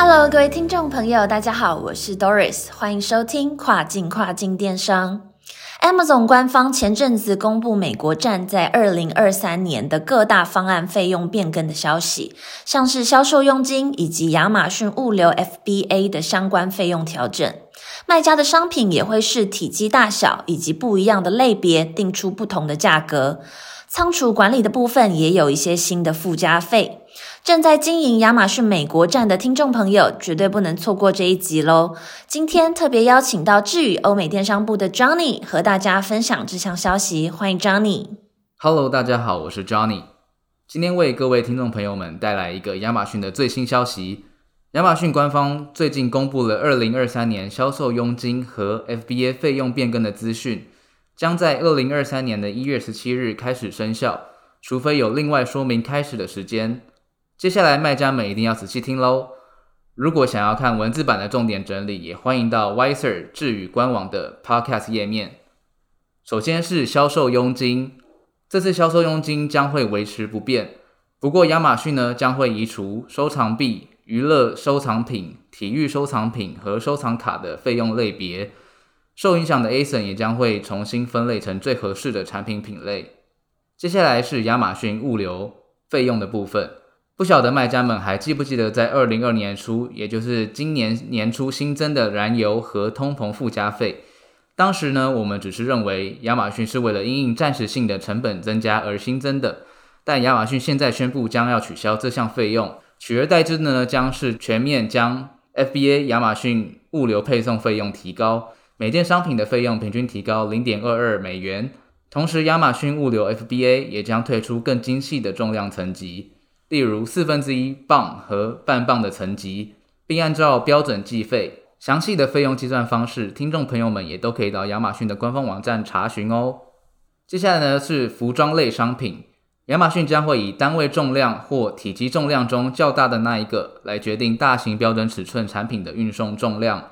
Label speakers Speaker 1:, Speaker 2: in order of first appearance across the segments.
Speaker 1: Hello，各位听众朋友，大家好，我是 Doris，欢迎收听跨境跨境电商。Amazon 官方前阵子公布美国站在二零二三年的各大方案费用变更的消息，像是销售佣金以及亚马逊物流 FBA 的相关费用调整。卖家的商品也会视体积大小以及不一样的类别定出不同的价格。仓储管理的部分也有一些新的附加费。正在经营亚马逊美国站的听众朋友，绝对不能错过这一集喽！今天特别邀请到智宇欧美电商部的 Johnny 和大家分享这项消息，欢迎 Johnny。
Speaker 2: Hello，大家好，我是 Johnny。今天为各位听众朋友们带来一个亚马逊的最新消息。亚马逊官方最近公布了2023年销售佣金和 FBA 费用变更的资讯，将在2023年的一月十七日开始生效，除非有另外说明开始的时间。接下来卖家们一定要仔细听喽。如果想要看文字版的重点整理，也欢迎到 Wiser 智宇官网的 Podcast 页面。首先是销售佣金，这次销售佣金将会维持不变，不过亚马逊呢将会移除收藏币、娱乐收藏品、体育收藏品和收藏卡的费用类别。受影响的 ASIN 也将会重新分类成最合适的产品品类。接下来是亚马逊物流费用的部分。不晓得卖家们还记不记得，在二零二年初，也就是今年年初新增的燃油和通膨附加费。当时呢，我们只是认为亚马逊是为了因应暂时性的成本增加而新增的，但亚马逊现在宣布将要取消这项费用，取而代之的呢，将是全面将 FBA 亚马逊物流配送费用提高，每件商品的费用平均提高零点二二美元。同时，亚马逊物流 FBA 也将推出更精细的重量层级。例如四分之一磅和半磅的层级，并按照标准计费。详细的费用计算方式，听众朋友们也都可以到亚马逊的官方网站查询哦。接下来呢是服装类商品，亚马逊将会以单位重量或体积重量中较大的那一个来决定大型标准尺寸产品的运送重量，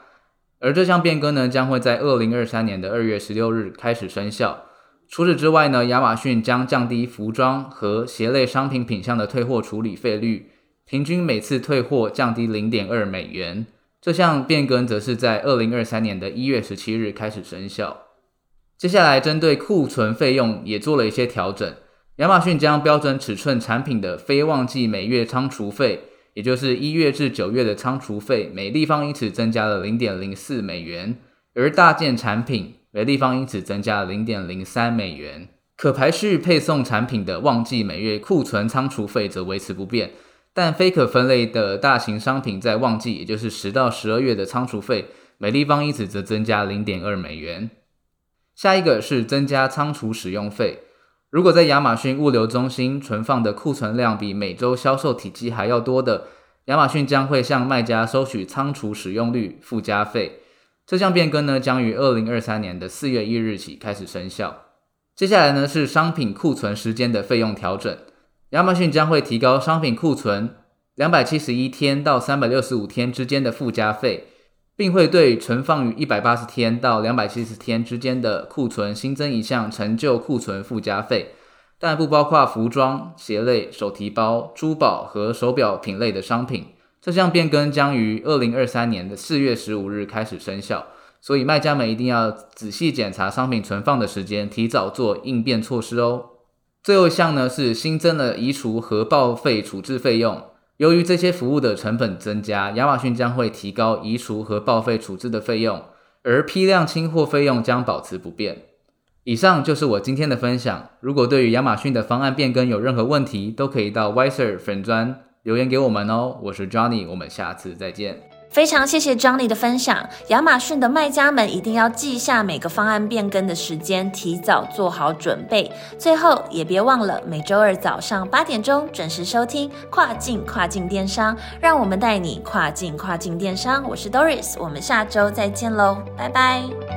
Speaker 2: 而这项变更呢将会在二零二三年的二月十六日开始生效。除此之外呢，亚马逊将降低服装和鞋类商品品项的退货处理费率，平均每次退货降低零点二美元。这项变更则是在二零二三年的一月十七日开始生效。接下来，针对库存费用也做了一些调整。亚马逊将标准尺寸产品的非旺季每月仓储费，也就是一月至九月的仓储费，每立方英尺增加了零点零四美元，而大件产品每立方英尺增加了零点零三美元。可排序配送产品的旺季每月库存仓储费则维持不变，但非可分类的大型商品在旺季，也就是十到十二月的仓储费，每立方英尺则增加零点二美元。下一个是增加仓储使用费。如果在亚马逊物流中心存放的库存量比每周销售体积还要多的，亚马逊将会向卖家收取仓储使用率附加费。这项变更呢，将于二零二三年的四月一日起开始生效。接下来呢是商品库存时间的费用调整，亚马逊将会提高商品库存两百七十一天到三百六十五天之间的附加费，并会对存放于一百八十天到两百七十天之间的库存新增一项陈旧库存附加费，但不包括服装、鞋类、手提包、珠宝和手表品类的商品。这项变更将于二零二三年的四月十五日开始生效。所以卖家们一定要仔细检查商品存放的时间，提早做应变措施哦。最后一项呢是新增了移除和报废处置费用。由于这些服务的成本增加，亚马逊将会提高移除和报废处置的费用，而批量清货费用将保持不变。以上就是我今天的分享。如果对于亚马逊的方案变更有任何问题，都可以到 Wiser 粉专留言给我们哦。我是 Johnny，我们下次再见。
Speaker 1: 非常谢谢 Johnny 的分享。亚马逊的卖家们一定要记下每个方案变更的时间，提早做好准备。最后也别忘了每周二早上八点钟准时收听跨境跨境电商，让我们带你跨境跨境电商。我是 Doris，我们下周再见喽，拜拜。